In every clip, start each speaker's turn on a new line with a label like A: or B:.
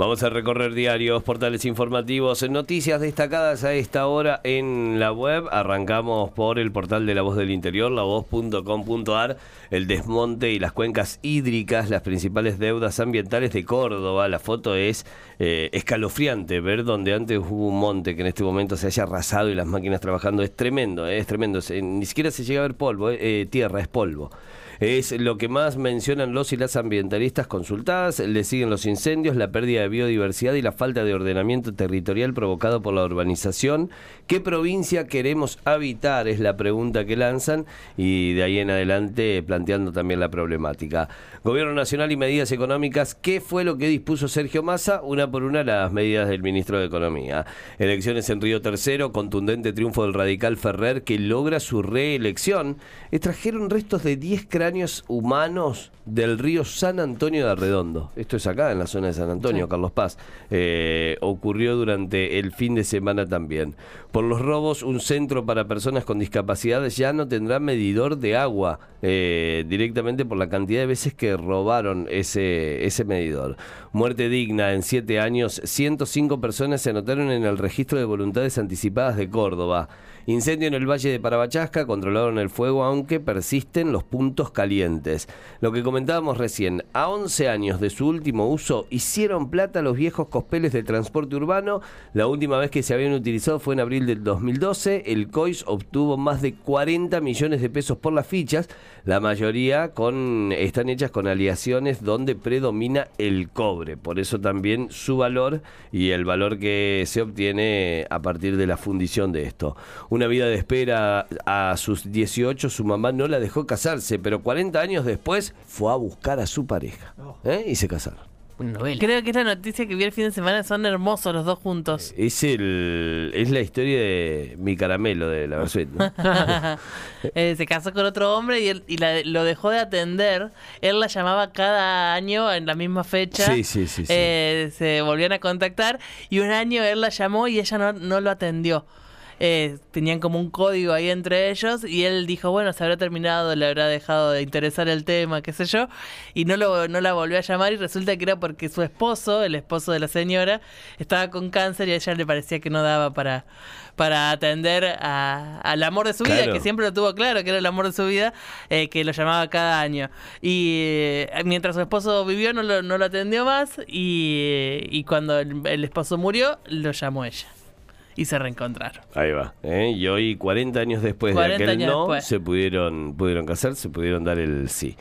A: Vamos a recorrer diarios, portales informativos, noticias destacadas a esta hora en la web. Arrancamos por el portal de La Voz del Interior, lavoz.com.ar, el desmonte y las cuencas hídricas, las principales deudas ambientales de Córdoba. La foto es eh, escalofriante, ver donde antes hubo un monte que en este momento se haya arrasado y las máquinas trabajando. Es tremendo, eh, es tremendo. ni siquiera se llega a ver polvo, eh, tierra, es polvo. Es lo que más mencionan los y las ambientalistas consultadas. Le siguen los incendios, la pérdida de biodiversidad y la falta de ordenamiento territorial provocado por la urbanización. ¿Qué provincia queremos habitar? Es la pregunta que lanzan y de ahí en adelante planteando también la problemática. Gobierno Nacional y medidas económicas. ¿Qué fue lo que dispuso Sergio Massa? Una por una las medidas del ministro de Economía. Elecciones en Río Tercero, contundente triunfo del radical Ferrer que logra su reelección. Extrajeron restos de 10 cráneos humanos del río San Antonio de Arredondo. Esto es acá en la zona de San Antonio, Carlos Paz. Eh, ocurrió durante el fin de semana también. Por los robos, un centro para personas con discapacidades ya no tendrá medidor de agua eh, directamente por la cantidad de veces que robaron ese, ese medidor. Muerte digna en siete años, 105 personas se anotaron en el registro de voluntades anticipadas de Córdoba. Incendio en el Valle de Parabachasca, controlaron el fuego aunque persisten los puntos calientes. Lo que comentábamos recién, a 11 años de su último uso, hicieron plata los viejos cospeles de transporte urbano. La última vez que se habían utilizado fue en abril del 2012. El COIS obtuvo más de 40 millones de pesos por las fichas, la mayoría con, están hechas con aleaciones donde predomina el cobre. Por eso también su valor y el valor que se obtiene a partir de la fundición de esto una vida de espera a sus 18, su mamá no la dejó casarse, pero 40 años después fue a buscar a su pareja ¿eh? y se casaron.
B: Creo que esta noticia que vi el fin de semana son hermosos los dos juntos.
A: Es el es la historia de mi caramelo de la versión.
B: Eh, se casó con otro hombre y, él, y lo dejó de atender. Él la llamaba cada año en la misma fecha.
A: Sí, sí, sí.
B: Eh, se volvían a contactar y un año él la llamó y ella no, no lo atendió. Eh, tenían como un código ahí entre ellos y él dijo, bueno, se habrá terminado, le habrá dejado de interesar el tema, qué sé yo, y no, lo, no la volvió a llamar y resulta que era porque su esposo, el esposo de la señora, estaba con cáncer y a ella le parecía que no daba para, para atender al amor de su vida, que siempre lo tuvo claro, que era el amor de su vida, eh, que lo llamaba cada año. Y eh, mientras su esposo vivió no lo, no lo atendió más y, y cuando el esposo murió, lo llamó ella y se reencontraron.
A: Ahí va. ¿eh? Y hoy, 40 años después de aquel no, se pudieron, pudieron casar, se pudieron dar el sí.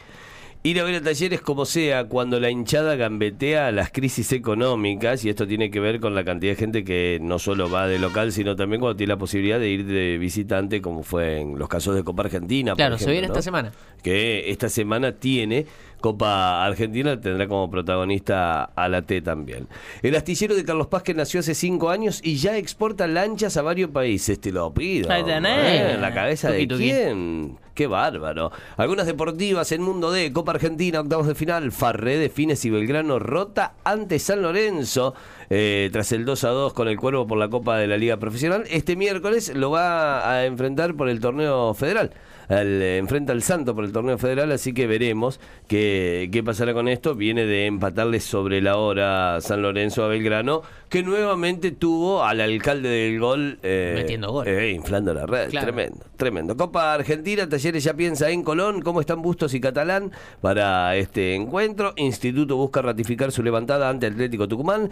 A: Ir a ver a talleres como sea, cuando la hinchada gambetea las crisis económicas, y esto tiene que ver con la cantidad de gente que no solo va de local, sino también cuando tiene la posibilidad de ir de visitante, como fue en los casos de Copa Argentina.
C: Claro, se viene esta semana.
A: Que esta semana tiene Copa Argentina tendrá como protagonista a la T también. El astillero de Carlos Paz que nació hace cinco años y ya exporta lanchas a varios países. Te lo pido.
B: Ahí
A: ¿Eh? ¿En la cabeza de quién? Qué bárbaro. Algunas deportivas en Mundo D, Copa Argentina, octavos de final, Farré de Fines y Belgrano rota ante San Lorenzo. Eh, tras el 2 a 2 con el Cuervo por la Copa de la Liga Profesional. Este miércoles lo va a enfrentar por el torneo federal. Eh, enfrenta al Santo por el torneo federal, así que veremos qué, qué pasará con esto. Viene de empatarle sobre la hora San Lorenzo a Belgrano, que nuevamente tuvo al alcalde del gol
C: eh, metiendo gol.
A: Eh, inflando la red. Tremendo, tremendo. Copa Argentina, Talleres ya piensa en Colón, cómo están Bustos y Catalán para este encuentro. Instituto busca ratificar su levantada ante Atlético Tucumán.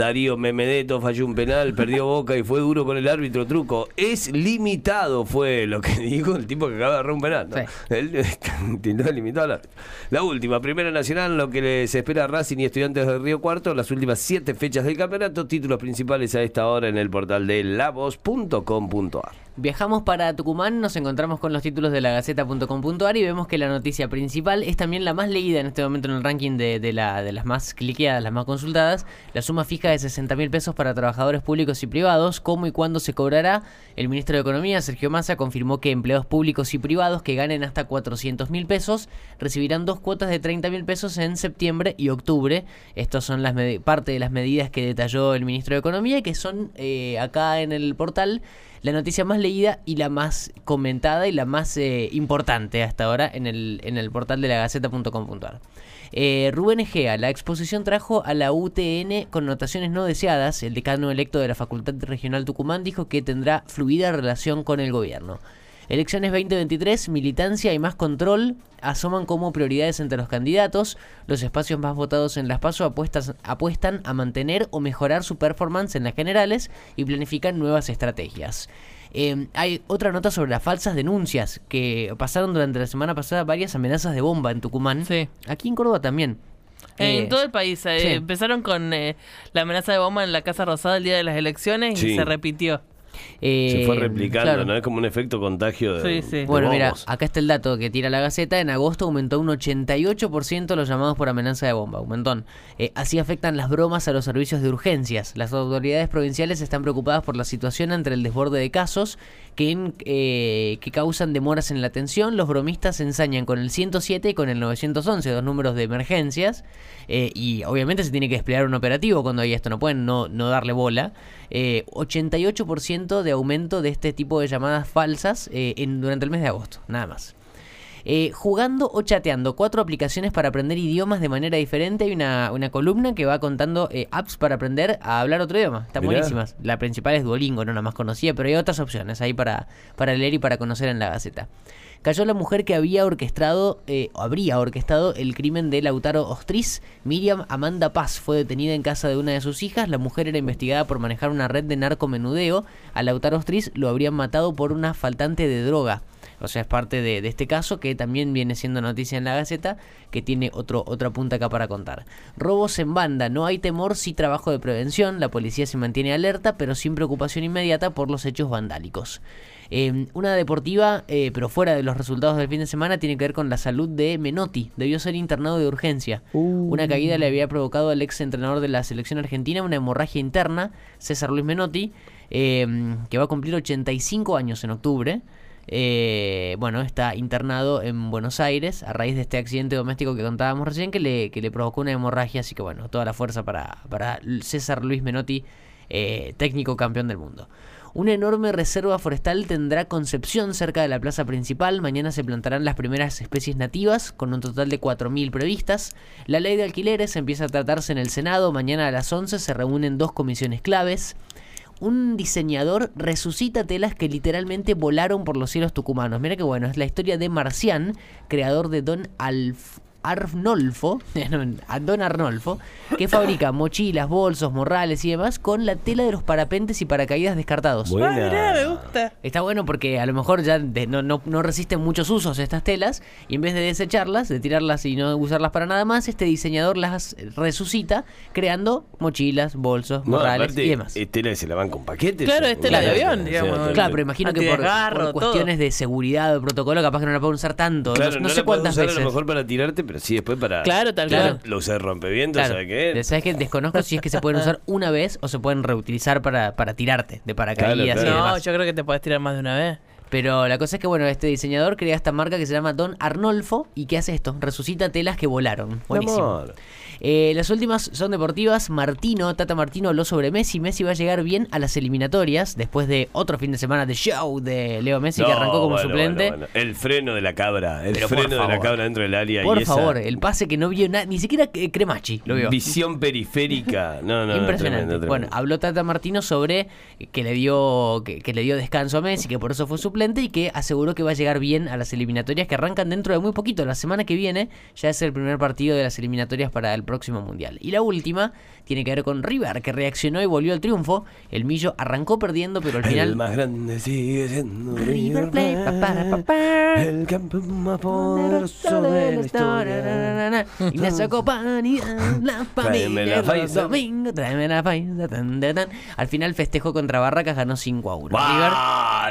A: Darío Memedeto falló un penal, perdió boca y fue duro con el árbitro truco. Es limitado, fue lo que dijo el tipo que acaba de un penal. limitado La última, Primera Nacional, lo que les espera a Racing y Estudiantes del Río Cuarto, las últimas siete fechas del campeonato, títulos principales a esta hora en el portal de lavos.com.ar.
C: Viajamos para Tucumán, nos encontramos con los títulos de la Gaceta.com.ar y vemos que la noticia principal es también la más leída en este momento en el ranking de, la, de las más cliqueadas, las más consultadas. La suma fija de 60 mil pesos para trabajadores públicos y privados. ¿Cómo y cuándo se cobrará? El ministro de Economía, Sergio Massa, confirmó que empleados públicos y privados que ganen hasta 400 mil pesos recibirán dos cuotas de 30 mil pesos en septiembre y octubre. Estas son las parte de las medidas que detalló el ministro de Economía que son eh, acá en el portal la noticia más leída y la más comentada y la más eh, importante hasta ahora en el, en el portal de la Gaceta.com.ar. Eh, Rubén Egea, la exposición trajo a la UTN connotaciones no deseadas. El decano electo de la Facultad Regional Tucumán dijo que tendrá fluida relación con el gobierno. Elecciones 2023, militancia y más control asoman como prioridades entre los candidatos. Los espacios más votados en las PASO apuestas- apuestan a mantener o mejorar su performance en las generales y planifican nuevas estrategias. Eh, hay otra nota sobre las falsas denuncias que pasaron durante la semana pasada varias amenazas de bomba en Tucumán.
B: Sí.
C: Aquí en Córdoba también.
B: En
C: Eh,
B: todo el país. eh,
C: sí.
B: Empezaron con eh, la amenaza de bomba en la Casa Rosada el día de las elecciones y se repitió.
C: Eh,
A: Se fue replicando,
C: claro.
A: ¿no? Es como un efecto contagio de.
B: Sí, sí.
A: de
C: Bueno, mira, acá está el dato que tira la Gaceta. En agosto aumentó un 88% los llamados por amenaza de bomba. Un montón. Eh, así afectan las bromas a los servicios de urgencias. Las autoridades provinciales están preocupadas por la situación entre el desborde de casos que, en- eh, que causan demoras en la atención. Los bromistas se ensañan con el 107 y con el 911, dos números de emergencias. Eh, y obviamente se tiene que desplegar un operativo cuando hay esto. No pueden no, no darle bola. Eh, 88% de aumento de este tipo de llamadas falsas eh, en, durante el mes de agosto, nada más. Eh, jugando o chateando, cuatro aplicaciones para aprender idiomas de manera diferente. Hay una, una columna que va contando eh, apps para aprender a hablar otro idioma. Están
A: Mirá.
C: buenísimas. La principal es Duolingo, no la más conocida, pero hay otras opciones ahí para, para leer y para conocer en la Gaceta. Cayó la mujer que había orquestado, eh, o habría orquestado el crimen de Lautaro Ostriz. Miriam Amanda Paz fue detenida en casa de una de sus hijas. La mujer era investigada por manejar una red de narcomenudeo. A Lautaro Ostriz lo habrían matado por una faltante de droga. O sea, es parte de, de este caso que también viene siendo noticia en la Gaceta, que tiene otro, otra punta acá para contar. Robos en banda, no hay temor, sí trabajo de prevención, la policía se mantiene alerta, pero sin preocupación inmediata por los hechos vandálicos. Eh, una deportiva, eh, pero fuera de los resultados del fin de semana, tiene que ver con la salud de Menotti. Debió ser internado de urgencia. Una caída le había provocado al ex entrenador de la selección argentina una hemorragia interna, César Luis Menotti, eh, que va a cumplir 85 años en octubre. Eh, bueno, está internado en Buenos Aires a raíz de este accidente doméstico que contábamos recién que le, que le provocó una hemorragia. Así que bueno, toda la fuerza para, para César Luis Menotti, eh, técnico campeón del mundo. Una enorme reserva forestal tendrá Concepción cerca de la plaza principal. Mañana se plantarán las primeras especies nativas, con un total de 4.000 previstas. La ley de alquileres empieza a tratarse en el Senado. Mañana a las 11 se reúnen dos comisiones claves. Un diseñador resucita telas que literalmente volaron por los cielos tucumanos. Mira que bueno, es la historia de Marcián, creador de Don Alf. Arnolfo, a Don Arnolfo, que fabrica mochilas, bolsos, morrales y demás con la tela de los parapentes y paracaídas descartados.
A: Buena.
B: Ah, mirá, me gusta.
C: Está bueno porque a lo mejor ya de- no, no, no resisten muchos usos estas telas y en vez de desecharlas, de tirarlas y no usarlas para nada más, este diseñador las resucita creando mochilas, bolsos,
A: No,
C: morrales
A: aparte,
C: y demás.
A: es tela que se la van con paquetes.
B: Claro, es tela de avión, digamos.
C: Claro, pero imagino que por, cuestiones de seguridad o protocolo capaz que no la pueden usar tanto.
A: Claro,
C: no,
A: no,
C: no sé cuántas
A: usar
C: veces.
A: a lo mejor para tirarte, pero sí después para.
B: Claro, tal
C: Claro.
A: Lo usé rompevientos,
C: Claro.
A: ¿sabes qué?
C: ¿Sabes qué? Desconozco si es que se pueden usar una vez o se pueden reutilizar para, para tirarte de paracaídas
A: Claro,
C: y.
B: No, yo creo que te podés tirar más de una vez.
C: Pero la cosa es que, bueno, este diseñador crea esta marca que se llama Don Arnolfo y que hace esto, resucita telas que volaron. Buenísimo. Eh, las últimas son deportivas. Martino, Tata Martino habló sobre Messi. Messi va a llegar bien a las eliminatorias después de otro fin de semana de show de Leo Messi que arrancó como
A: bueno,
C: suplente.
A: bueno, bueno. El freno de la cabra. El
C: Pero
A: freno de la cabra dentro del área.
C: Por
A: y esa
C: favor, el pase que no vio nada, ni siquiera eh, Cremachi lo vio.
A: Visión periférica. No, no,
C: Impresionante.
A: tremendo,
C: Bueno, habló Tata Martino sobre que le dio que, que le dio descanso a Messi, que por eso fue suplente y que aseguró que va a llegar bien a las eliminatorias que arrancan dentro de muy poquito. La semana que viene ya es el primer partido de las eliminatorias para el próximo mundial. Y la última tiene que ver con River, que reaccionó y volvió al triunfo. El Millo arrancó perdiendo, pero al
A: El
C: final
A: más grande sigue siendo
C: River Plate, pa, para, pa, pa.
A: El campeón más poderoso de la historia.
C: Y la sacó la
A: Tráeme la
C: familia domingos, tráeme la tan. Al final festejó contra Barracas, ganó 5 a 1. River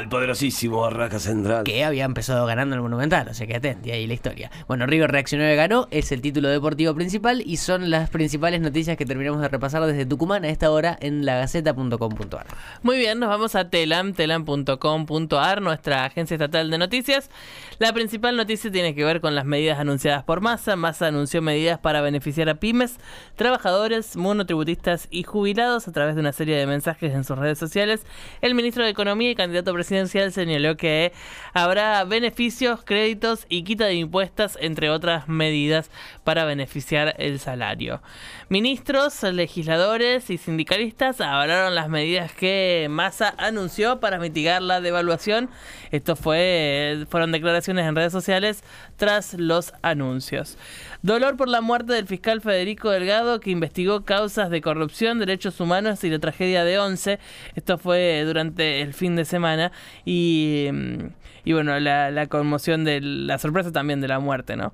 A: ¡Vale! al poderosísimo Barraca Central.
C: que había empezado ganando el Monumental, o sea que atente ahí la historia. Bueno, River reaccionó y ganó, es el título deportivo principal y son las principales noticias que terminamos de repasar desde Tucumán a esta hora en lagaceta.com.ar.
B: Muy bien, nos vamos a telam, telam.com.ar, nuestra agencia estatal de noticias. La principal noticia tiene que ver con las medidas anunciadas por Massa. Massa anunció medidas para beneficiar a pymes, trabajadores, monotributistas y jubilados a través de una serie de mensajes en sus redes sociales. El ministro de Economía y candidato presidencial señaló que habrá beneficios, créditos y quita de impuestos, entre otras medidas para beneficiar el salario. Ministros, legisladores y sindicalistas avalaron las medidas que Massa anunció para mitigar la devaluación. Esto fue fueron declaraciones en redes sociales tras los anuncios. Dolor por la muerte del fiscal Federico Delgado, que investigó causas de corrupción, derechos humanos y la tragedia de Once. Esto fue durante el fin de semana y, mm, y bueno, la, la conmoción de la sorpresa también de la muerte, ¿no?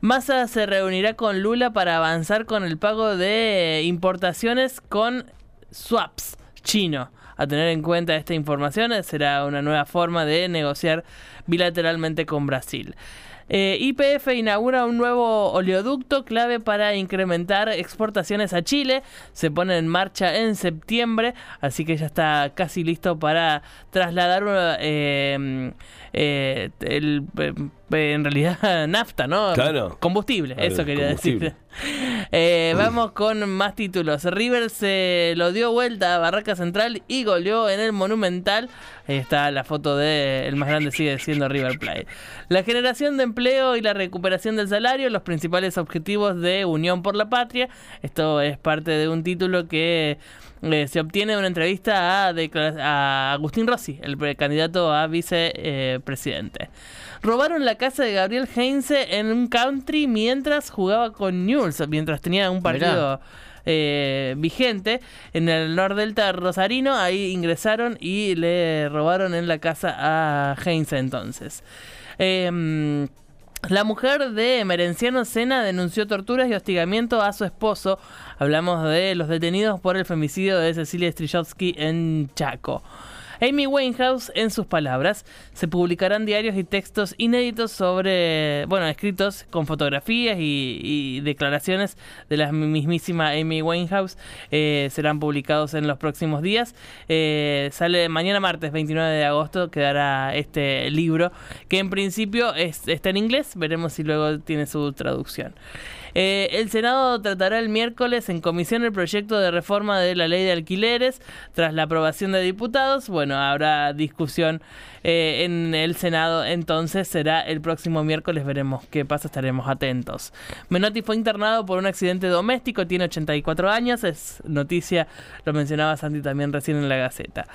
B: Massa se reunirá con Lula para avanzar con el pago de importaciones con swaps chino. A tener en cuenta esta información será una nueva forma de negociar bilateralmente con Brasil. Eh, IPF inaugura un nuevo oleoducto clave para incrementar exportaciones a Chile. Se pone en marcha en septiembre, así que ya está casi listo para trasladar eh, eh, el, en realidad nafta, ¿no?
A: Claro.
B: Combustible,
A: Claro,
B: eso quería
A: combustible.
B: decir. Eh, vamos con más títulos. River se lo dio vuelta a Barraca Central y goleó en el Monumental. Ahí está la foto de el más grande sigue siendo River Plate. La generación de empleo y la recuperación del salario, los principales objetivos de Unión por la Patria. Esto es parte de un título que eh, se obtiene de una entrevista a, Agustín Rossi, el candidato a vicepresidente. Robaron la casa de Gabriel Heinze en un country mientras jugaba con Newell's, mientras tenía un partido eh, vigente en el Nordelta Rosarino. Ahí ingresaron y le robaron en la casa a Heinze entonces. Em, la mujer de Merenciano Sena denunció torturas y hostigamiento a su esposo. Hablamos de los detenidos por el femicidio de Cecilia Strijowski en Chaco. Amy Winehouse, en sus palabras, se publicarán diarios y textos inéditos sobre, bueno, escritos con fotografías y, declaraciones de la mismísima Amy Winehouse. eh, serán publicados en los próximos días. Eh, sale mañana martes 29 de agosto, quedará este libro que en principio es- está en inglés. Veremos si luego tiene su traducción. Eh, el Senado tratará el miércoles en comisión el proyecto de reforma de la ley de alquileres. Tras la aprobación de diputados, bueno, habrá discusión eh, en el Senado. Entonces será el próximo miércoles. Veremos qué pasa, estaremos atentos. Menotti fue internado por un accidente doméstico, tiene 84 años. Es noticia, lo mencionaba Santi también recién en la Gaceta.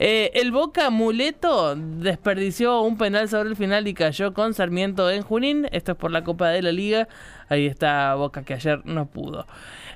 B: Eh, el Boca Muleto desperdició un penal sobre el final y cayó con Sarmiento en Junín. Esto es por la Copa de la Liga. Ahí está Boca que ayer no pudo.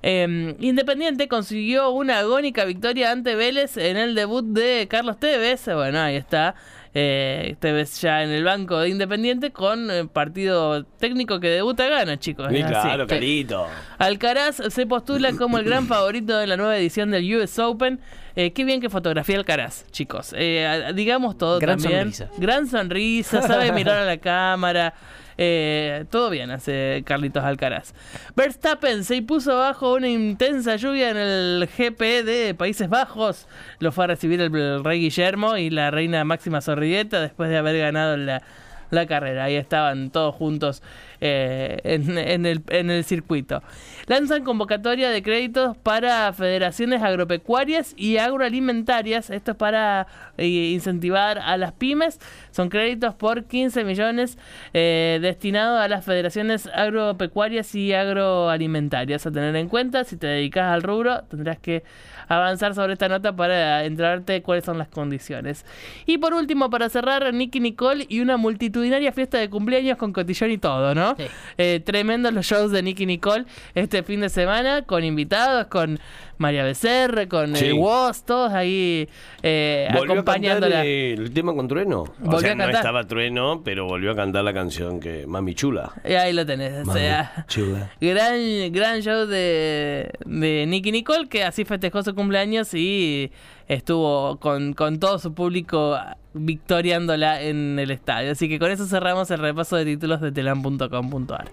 B: Eh, Independiente consiguió una agónica victoria ante Vélez en el debut de Carlos Tevez. Bueno, ahí está. Eh, Tevez ya en el banco de Independiente con eh, partido técnico que debuta gana, chicos.
A: Sí,
B: así.
A: claro, carito.
B: Alcaraz se postula como el gran favorito de la nueva edición del US Open. Eh, qué bien que fotografía Alcaraz, chicos. Eh, digamos todo
C: Gran
B: también.
C: sonrisa.
B: Gran sonrisa, sabe mirar a la cámara. Eh, todo bien hace Carlitos Alcaraz. Verstappen se impuso bajo una intensa lluvia en el GP de Países Bajos. Lo fue a recibir el, rey Guillermo y la reina Máxima Sorrieta después de haber ganado la, la carrera. Ahí estaban todos juntos eh, en, el circuito. Lanzan convocatoria de créditos para federaciones agropecuarias y agroalimentarias. Esto es para eh, incentivar a las pymes. Son créditos por 15 millones eh, destinados a las federaciones agropecuarias y agroalimentarias. A tener en cuenta, si te dedicas al rubro, tendrás que avanzar sobre esta nota para enterarte cuáles son las condiciones. Y por último, para cerrar, Nicky Nicole y una multitudinaria fiesta de cumpleaños con cotillón y todo, ¿no?
C: Sí.
B: Eh, tremendos los shows de Nicky Nicole este fin de semana, con invitados, con María Becerre, con
A: Sí.
B: el Woz, todos ahí eh,
A: ¿Volvió a
B: acompañándola.
A: cantar el tema con Trueno? O sea,
B: a
A: no estaba Trueno, pero volvió a cantar la canción que Mami Chula.
B: Y ahí lo tenés, o sea,
A: Chula.
B: gran, gran show de, de Nicky Nicole, que así festejó su cumpleaños y estuvo con, con todo su público victoriándola en el estadio. Así que con eso cerramos el repaso de títulos de telam.com.ar.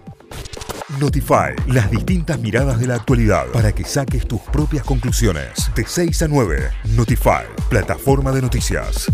D: Notify, las distintas miradas de la actualidad para que saques tus propias conclusiones. De 6 a 9, Notify, plataforma de noticias.